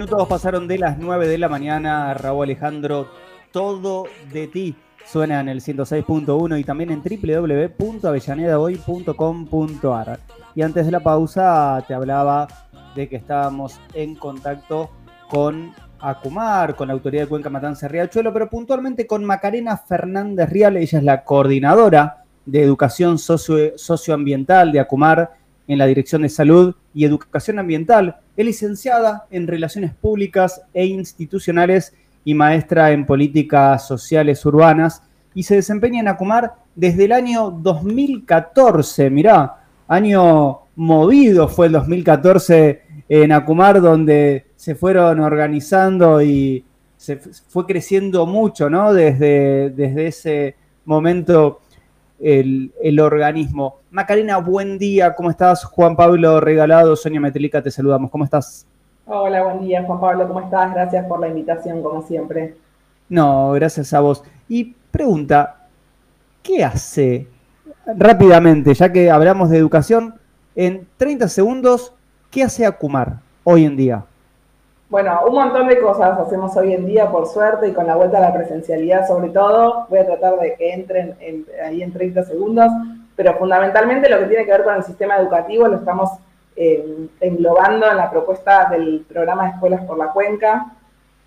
minutos pasaron de las 9 de la mañana. Raúl Alejandro, todo de ti. Suena en el 106.1 y también en www.avellanedahoy.com.ar. Y antes de la pausa te hablaba de que estábamos en contacto con Acumar, con la Autoridad de Cuenca Matanza Riachuelo, pero puntualmente con Macarena Fernández Rial, ella es la coordinadora de Educación Socio- Socioambiental de Acumar en la Dirección de Salud y Educación Ambiental. Es licenciada en Relaciones Públicas e Institucionales y maestra en Políticas Sociales Urbanas y se desempeña en Acumar desde el año 2014. Mirá, año movido fue el 2014 en Acumar, donde se fueron organizando y se fue creciendo mucho, ¿no? Desde, desde ese momento el, el organismo. Macarena, buen día, ¿cómo estás? Juan Pablo Regalado, Sonia Metelica, te saludamos, ¿cómo estás? Hola, buen día, Juan Pablo, ¿cómo estás? Gracias por la invitación, como siempre. No, gracias a vos. Y pregunta, ¿qué hace rápidamente, ya que hablamos de educación, en 30 segundos, ¿qué hace Acumar hoy en día? Bueno, un montón de cosas hacemos hoy en día, por suerte, y con la vuelta a la presencialidad sobre todo. Voy a tratar de que entren en- ahí en 30 segundos, pero fundamentalmente lo que tiene que ver con el sistema educativo lo estamos eh, englobando en la propuesta del programa de Escuelas por la Cuenca,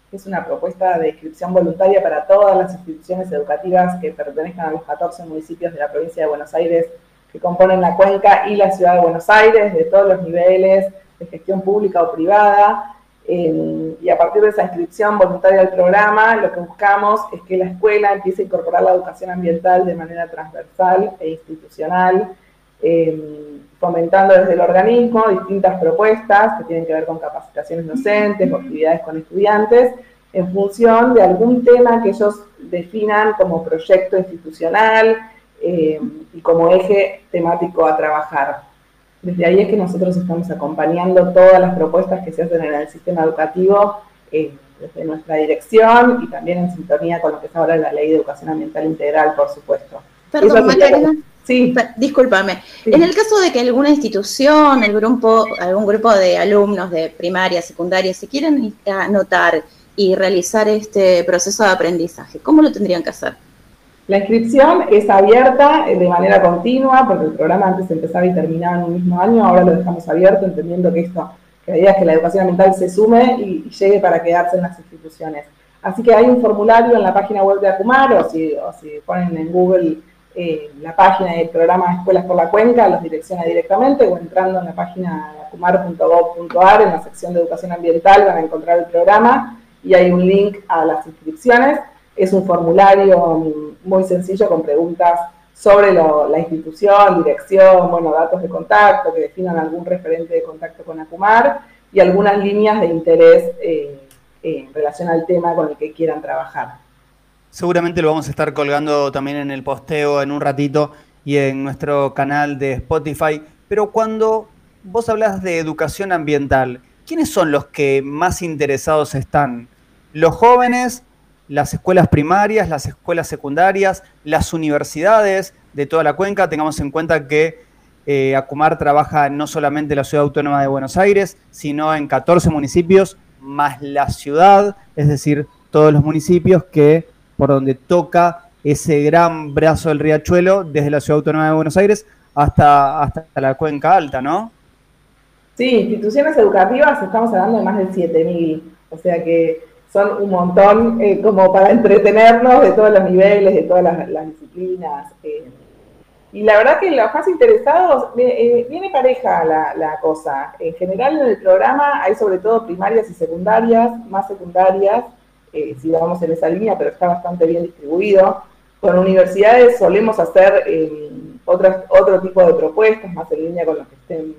que es una propuesta de inscripción voluntaria para todas las instituciones educativas que pertenezcan a los 14 municipios de la provincia de Buenos Aires que componen la cuenca y la ciudad de Buenos Aires, de todos los niveles de gestión pública o privada. Eh, y a partir de esa inscripción voluntaria al programa, lo que buscamos es que la escuela empiece a incorporar la educación ambiental de manera transversal e institucional, eh, fomentando desde el organismo distintas propuestas que tienen que ver con capacitaciones docentes o actividades con estudiantes, en función de algún tema que ellos definan como proyecto institucional eh, y como eje temático a trabajar. Desde ahí es que nosotros estamos acompañando todas las propuestas que se hacen en el sistema educativo eh, desde nuestra dirección y también en sintonía con lo que es ahora la Ley de Educación Ambiental Integral, por supuesto. Perdón, Macarena. Sí. Discúlpame. En el caso de que alguna institución, el grupo, algún grupo de alumnos de primaria, secundaria, se quieren anotar y realizar este proceso de aprendizaje, ¿cómo lo tendrían que hacer? La inscripción es abierta eh, de manera continua, porque el programa antes empezaba y terminaba en un mismo año, ahora lo dejamos abierto, entendiendo que esto, que la que la educación ambiental se sume y, y llegue para quedarse en las instituciones. Así que hay un formulario en la página web de Acumar, o si, o si ponen en Google eh, la página del programa Escuelas por la Cuenca, los direcciona directamente, o entrando en la página acumar.gov.ar, en la sección de educación ambiental, van a encontrar el programa y hay un link a las inscripciones. Es un formulario muy sencillo con preguntas sobre la institución, dirección, bueno, datos de contacto, que definan algún referente de contacto con Acumar y algunas líneas de interés eh, en relación al tema con el que quieran trabajar. Seguramente lo vamos a estar colgando también en el posteo en un ratito y en nuestro canal de Spotify. Pero cuando vos hablas de educación ambiental, ¿quiénes son los que más interesados están? ¿Los jóvenes, las escuelas primarias, las escuelas secundarias, las universidades de toda la cuenca? Tengamos en cuenta que eh, Acumar trabaja no solamente en la ciudad autónoma de Buenos Aires, sino en 14 municipios más la ciudad, es decir, todos los municipios que por donde toca ese gran brazo del riachuelo desde la ciudad autónoma de Buenos Aires hasta, hasta la cuenca alta, ¿no? Sí, instituciones educativas, estamos hablando de más de 7.000, o sea que son un montón eh, como para entretenernos de todos los niveles, de todas las, las disciplinas. eh. Y la verdad que los más interesados, eh, viene pareja la, la cosa. En general en el programa hay sobre todo primarias y secundarias, más secundarias, eh, si vamos en esa línea, pero está bastante bien distribuido. Con universidades solemos hacer eh, otras, otro tipo de propuestas, más en línea con lo que estén,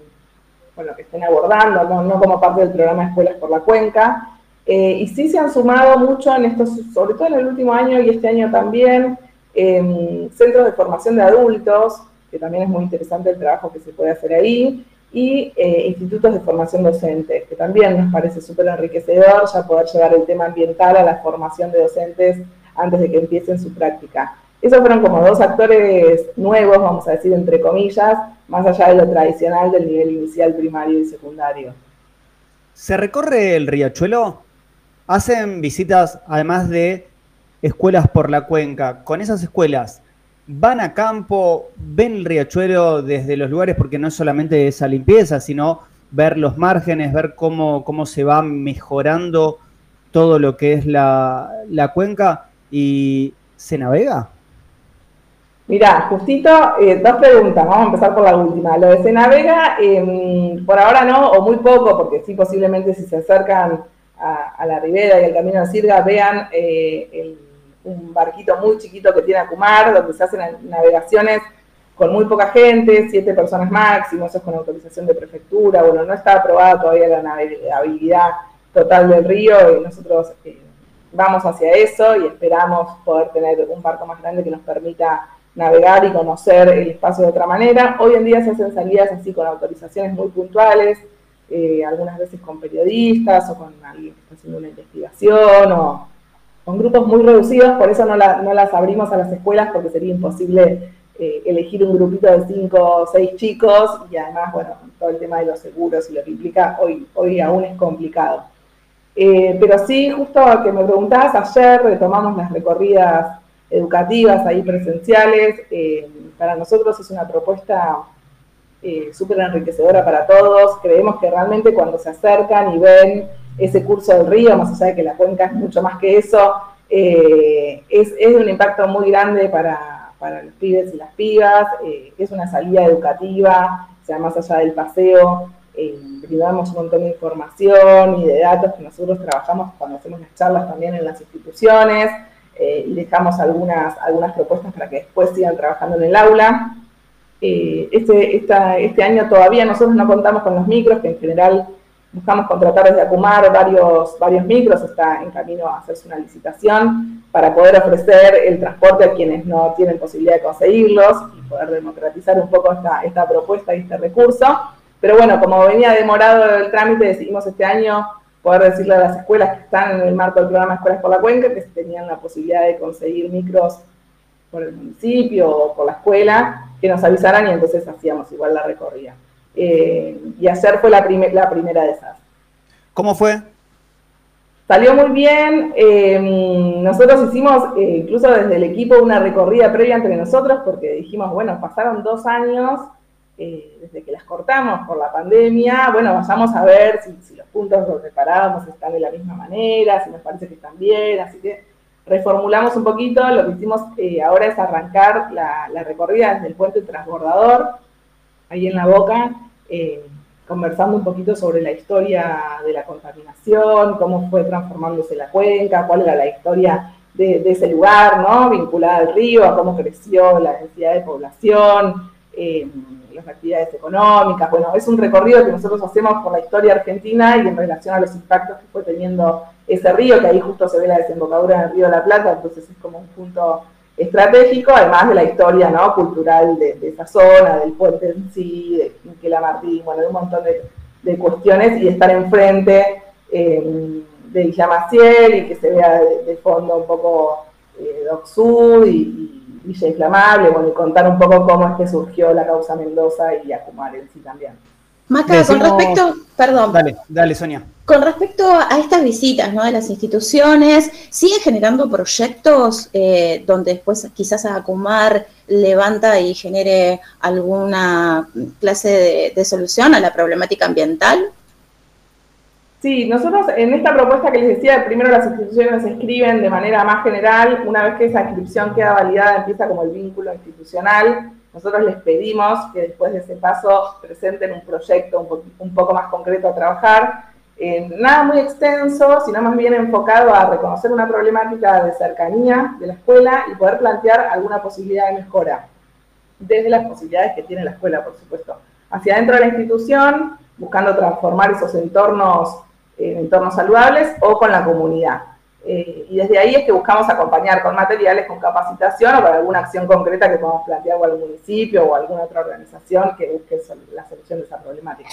con lo que estén abordando, no, no como parte del programa Escuelas por la Cuenca. Eh, y sí se han sumado mucho en estos, sobre todo en el último año y este año también, eh, centros de formación de adultos, que también es muy interesante el trabajo que se puede hacer ahí, y eh, institutos de formación docente, que también nos parece súper enriquecedor ya poder llevar el tema ambiental a la formación de docentes antes de que empiecen su práctica. Esos fueron como dos actores nuevos, vamos a decir, entre comillas, más allá de lo tradicional del nivel inicial, primario y secundario. ¿Se recorre el riachuelo? ¿Hacen visitas además de escuelas por la cuenca? Con esas escuelas, ¿van a campo? ¿Ven el riachuelo desde los lugares? Porque no es solamente esa limpieza, sino ver los márgenes, ver cómo, cómo se va mejorando todo lo que es la, la cuenca y se navega. Mirá, justito, eh, dos preguntas. Vamos a empezar por la última. Lo de se navega, em, por ahora no, o muy poco, porque sí, posiblemente si se acercan a, a la ribera y al camino de Sirga, vean eh, el- un barquito muy chiquito que tiene Acumar, donde se hacen navegaciones con muy poca gente, siete personas máximo, eso es con autorización de prefectura. Bueno, no está aprobada todavía la navegabilidad total del río y nosotros eh, vamos hacia eso y esperamos poder tener un barco más grande que nos permita navegar y conocer el espacio de otra manera. Hoy en día se hacen salidas así con autorizaciones muy puntuales, eh, algunas veces con periodistas o con alguien que está haciendo una investigación o con grupos muy reducidos, por eso no, la- no las abrimos a las escuelas porque sería imposible eh, elegir un grupito de cinco o seis chicos y además, bueno, todo el tema de los seguros y lo que implica hoy, hoy aún es complicado. Eh, pero sí, justo que me preguntabas, ayer retomamos las recorridas educativas ahí presenciales. para nosotros es una propuesta eh, súper enriquecedora para todos. Creemos que realmente cuando se acercan y ven ese curso del río, más allá de que la cuenca es mucho más que eso, eh, es, es un impacto muy grande para, para los pibes y las pibas. eh, es una salida educativa, o sea, más allá del paseo, eh, brindamos un montón de información y de datos que nosotros trabajamos cuando hacemos las charlas también en las instituciones y dejamos algunas, algunas propuestas para que después sigan trabajando en el aula. Eh, este, este año todavía nosotros no contamos con los micros, que en general buscamos contratar desde Acumar varios, varios micros, está en camino a hacerse una licitación para poder ofrecer el transporte a quienes no tienen posibilidad de conseguirlos y poder democratizar un poco esta, esta propuesta y este recurso. Pero bueno, como venía demorado el trámite, decidimos este año poder decirle a las escuelas que están en el marco del programa Escuelas por la Cuenca que tenían la posibilidad de conseguir micros por el municipio o por la escuela, que nos avisaran y entonces hacíamos igual la recorrida. Eh, y ayer fue la, prime- la primera de esas. ¿Cómo fue? Salió muy bien. eh, nosotros hicimos, eh, incluso desde el equipo, una recorrida previa entre nosotros porque dijimos, bueno, pasaron dos años eh, desde que las cortamos por la pandemia. Bueno, vayamos a ver si, si los puntos los reparábamos están de la misma manera, si nos parece que están bien. Así que reformulamos un poquito. Lo que hicimos eh, ahora es arrancar la, recorrida desde el puente transbordador, ahí en la boca. eh, conversando un poquito sobre la historia de la contaminación, cómo fue transformándose la cuenca, cuál era la historia de, de ese lugar, ¿no? Vinculada al río, a cómo creció la densidad de población, eh, las actividades económicas. Bueno, es un recorrido que nosotros hacemos por la historia argentina y en relación a los impactos que fue teniendo ese río, que ahí justo se ve la desembocadura del río de la Plata, entonces es como un punto estratégico, además de la historia ¿no? cultural de, de esa zona, del puente en sí, de Miquela Martín, bueno, de un montón de, de cuestiones, y estar enfrente eh, de Villa Maciel y que se vea de, fondo un poco eh, Doc Sud y Villa Inflamable, bueno, y contar un poco cómo es que surgió la causa Mendoza y Acumar en sí también. Maca, con respecto, perdón, Dale, dale, Sonia. con respecto a estas visitas ¿no? de las instituciones, ¿sigue generando proyectos eh, donde después quizás Acumar levanta y genere alguna clase de, de solución a la problemática ambiental? Sí, nosotros en esta propuesta que les decía, primero las instituciones se inscriben de manera más general, una vez que esa inscripción queda validada empieza como el vínculo institucional, nosotros les pedimos que después de ese paso presenten un proyecto un poco más concreto a trabajar, eh, nada muy extenso, sino más bien enfocado a reconocer una problemática de cercanía de la escuela y poder plantear alguna posibilidad de mejora, desde las posibilidades que tiene la escuela, por supuesto, hacia adentro de la institución, buscando transformar esos entornos en entornos saludables o con la comunidad. Eh, y desde ahí es que buscamos acompañar con materiales, con capacitación o con alguna acción concreta que podamos plantear o al municipio o alguna otra organización que busque la solución de esa problemática.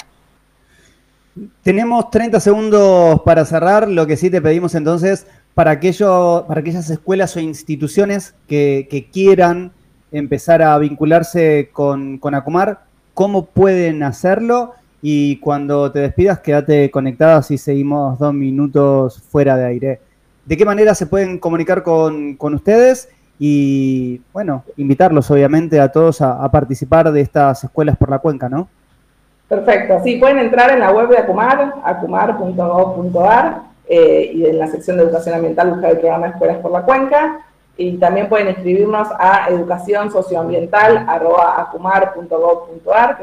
Tenemos 30 segundos para cerrar. Lo que sí te pedimos entonces, para, aquello, para aquellas escuelas o instituciones que, quieran empezar a vincularse con, con Acumar, ¿cómo pueden hacerlo? Y cuando te despidas, quédate conectada si seguimos dos minutos fuera de aire. ¿De qué manera se pueden comunicar con, con ustedes? Y bueno, invitarlos obviamente a todos a, participar de estas escuelas por la cuenca, ¿no? Perfecto, sí, pueden entrar en la web de Acumar, acumar.gov.ar, eh, y en la sección de educación ambiental buscar el programa Escuelas por la Cuenca, y también pueden escribirnos a educación que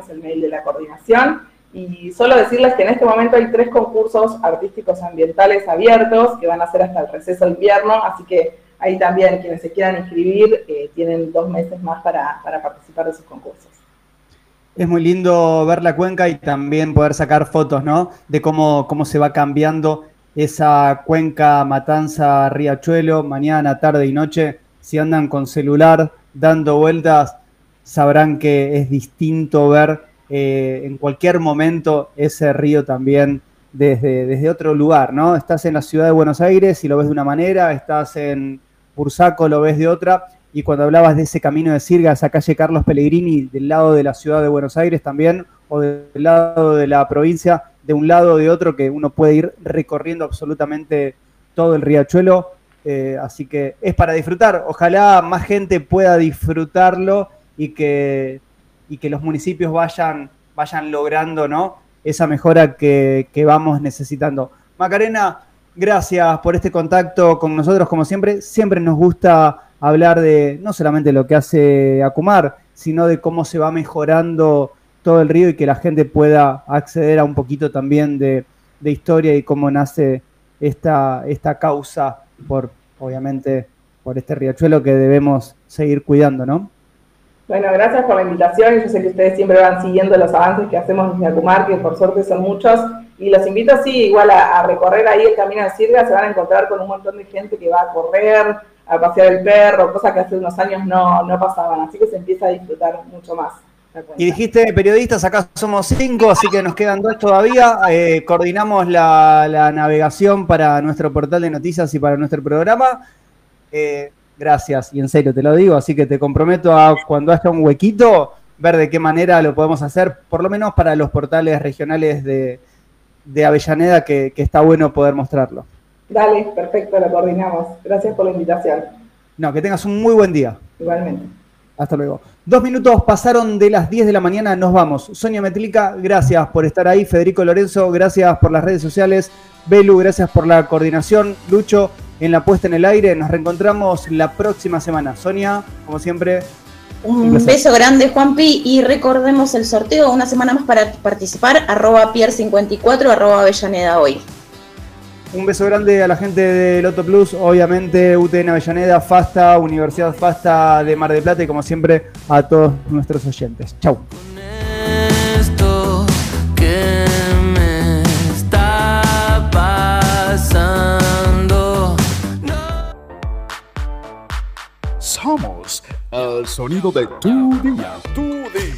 es el mail de la coordinación. Y solo decirles que en este momento hay tres concursos artísticos ambientales abiertos que van a ser hasta el receso de invierno, así que ahí también quienes se quieran inscribir eh, tienen dos meses más para, para participar de esos concursos. Es muy lindo ver la cuenca y también poder sacar fotos, ¿no? De cómo, cómo se va cambiando esa cuenca Matanza Riachuelo, mañana, tarde y noche. Si andan con celular dando vueltas, sabrán que es distinto ver eh, en cualquier momento ese río también desde, desde otro lugar, ¿no? Estás en la ciudad de Buenos Aires y lo ves de una manera, estás en Bursaco, lo ves de otra, y cuando hablabas de ese camino de Sirga, esa calle Carlos Pellegrini, del lado de la ciudad de Buenos Aires también, o del lado de la provincia, de un lado o de otro, que uno puede ir recorriendo absolutamente todo el riachuelo. eh, así que es para disfrutar. Ojalá más gente pueda disfrutarlo y que, y que los municipios vayan, vayan logrando ¿no? esa mejora que, que vamos necesitando. Macarena, gracias por este contacto con nosotros, como siempre. Siempre nos gusta hablar de no solamente lo que hace Acumar, sino de cómo se va mejorando todo el río y que la gente pueda acceder a un poquito también de, de historia y cómo nace esta, esta causa por, obviamente, por este riachuelo que debemos seguir cuidando, ¿no? Bueno, gracias por la invitación. Yo sé que ustedes siempre van siguiendo los avances que hacemos desde Acumar, que por suerte son muchos. Y los invito, sí, igual a, recorrer ahí el camino de Sirga. Se van a encontrar con un montón de gente que va a correr, a pasear el perro, cosas que hace unos años no, no pasaban. Así que se empieza a disfrutar mucho más. Y dijiste periodistas, acá somos cinco, así que nos quedan dos todavía. Eh, coordinamos la, la navegación para nuestro portal de noticias y para nuestro programa. Eh, gracias, y en serio te lo digo, así que te comprometo a cuando haya un huequito, ver de qué manera lo podemos hacer, por lo menos para los portales regionales de, de Avellaneda, que, que está bueno poder mostrarlo. Dale, perfecto, lo coordinamos. Gracias por la invitación. No, que tengas un muy buen día. Igualmente. Hasta luego. Dos minutos pasaron de las 10 de la mañana, nos vamos. Sonia Metlica, gracias por estar ahí. Federico Lorenzo, gracias por las redes sociales. Belu, gracias por la coordinación. Lucho, en la puesta en el aire. Nos reencontramos la próxima semana. Sonia, como siempre. Un beso grande, Juanpi, y recordemos el sorteo una semana más para participar, arroba pier54, arroba Avellaneda hoy. Un beso grande a la gente de Loto Plus, obviamente UTN Avellaneda, FASTA, Universidad FASTA de Mar del Plata y como siempre a todos nuestros oyentes. Chau. esto que Somos el sonido de tu día. Tu día.